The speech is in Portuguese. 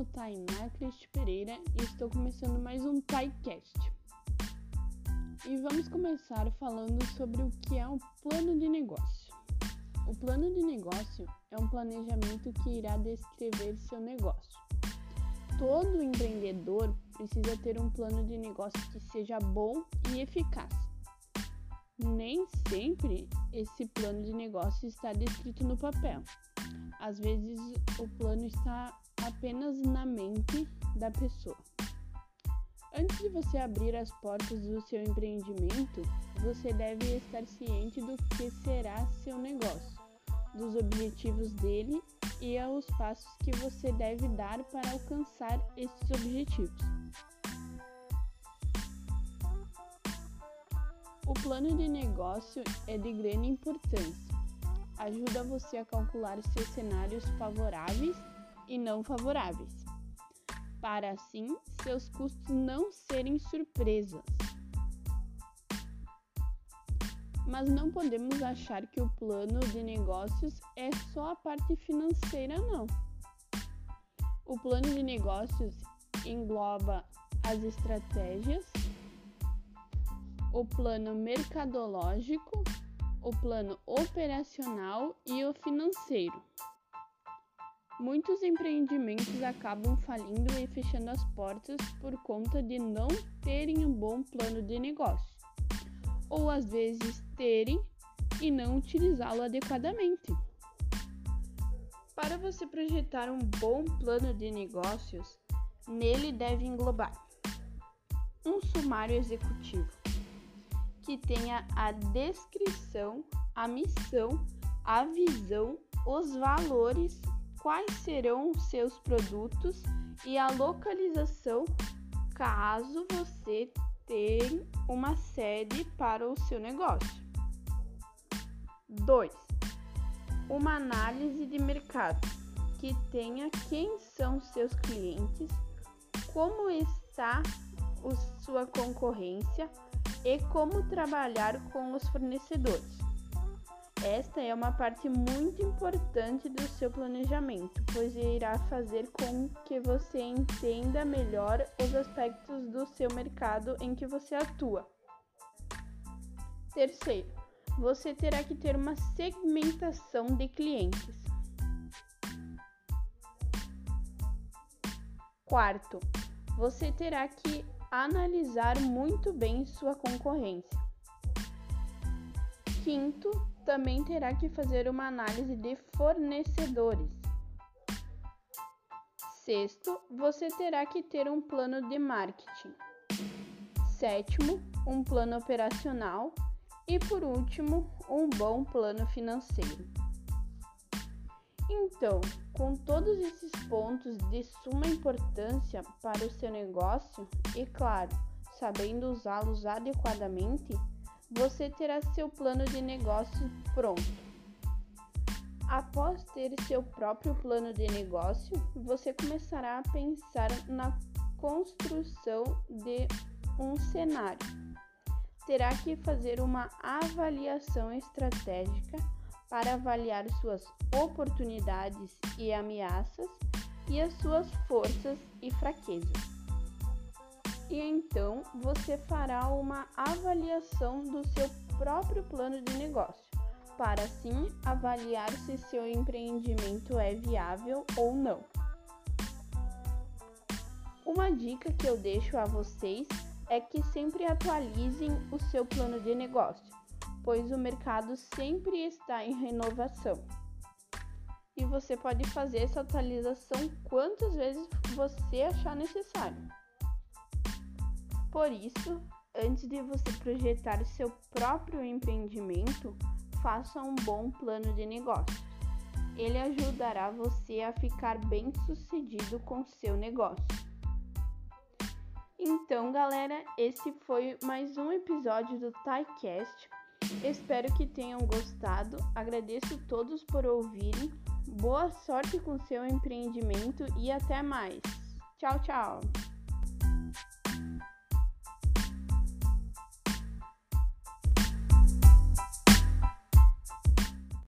no Tainá Cristi Pereira e estou começando mais um TaiCast. E vamos começar falando sobre o que é um plano de negócio. O plano de negócio é um planejamento que irá descrever seu negócio. Todo empreendedor precisa ter um plano de negócio que seja bom e eficaz. Nem sempre esse plano de negócio está descrito no papel. Às vezes o plano está apenas na mente da pessoa. Antes de você abrir as portas do seu empreendimento, você deve estar ciente do que será seu negócio, dos objetivos dele e aos passos que você deve dar para alcançar esses objetivos. O plano de negócio é de grande importância ajuda você a calcular seus cenários favoráveis e não favoráveis, para assim seus custos não serem surpresas. Mas não podemos achar que o plano de negócios é só a parte financeira, não. O plano de negócios engloba as estratégias, o plano mercadológico, o plano operacional e o financeiro. Muitos empreendimentos acabam falindo e fechando as portas por conta de não terem um bom plano de negócio, ou às vezes terem e não utilizá-lo adequadamente. Para você projetar um bom plano de negócios, nele deve englobar um sumário executivo que tenha a descrição, a missão, a visão, os valores, quais serão seus produtos e a localização caso você tenha uma sede para o seu negócio. 2. Uma análise de mercado que tenha quem são seus clientes, como está a sua concorrência, e como trabalhar com os fornecedores. Esta é uma parte muito importante do seu planejamento, pois irá fazer com que você entenda melhor os aspectos do seu mercado em que você atua. Terceiro, você terá que ter uma segmentação de clientes. Quarto, você terá que analisar muito bem sua concorrência. Quinto, também terá que fazer uma análise de fornecedores. Sexto, você terá que ter um plano de marketing. Sétimo, um plano operacional. E por último, um bom plano financeiro. Então, com todos esses pontos de suma importância para o seu negócio e, claro, sabendo usá-los adequadamente, você terá seu plano de negócio pronto. Após ter seu próprio plano de negócio, você começará a pensar na construção de um cenário. Terá que fazer uma avaliação estratégica para avaliar suas oportunidades e ameaças e as suas forças e fraquezas. E então você fará uma avaliação do seu próprio plano de negócio, para assim avaliar se seu empreendimento é viável ou não. Uma dica que eu deixo a vocês é que sempre atualizem o seu plano de negócio pois o mercado sempre está em renovação. E você pode fazer essa atualização quantas vezes você achar necessário. Por isso, antes de você projetar seu próprio empreendimento, faça um bom plano de negócio. Ele ajudará você a ficar bem sucedido com seu negócio. Então, galera, esse foi mais um episódio do TaiCast. Espero que tenham gostado. Agradeço todos por ouvirem. Boa sorte com seu empreendimento e até mais. Tchau, tchau.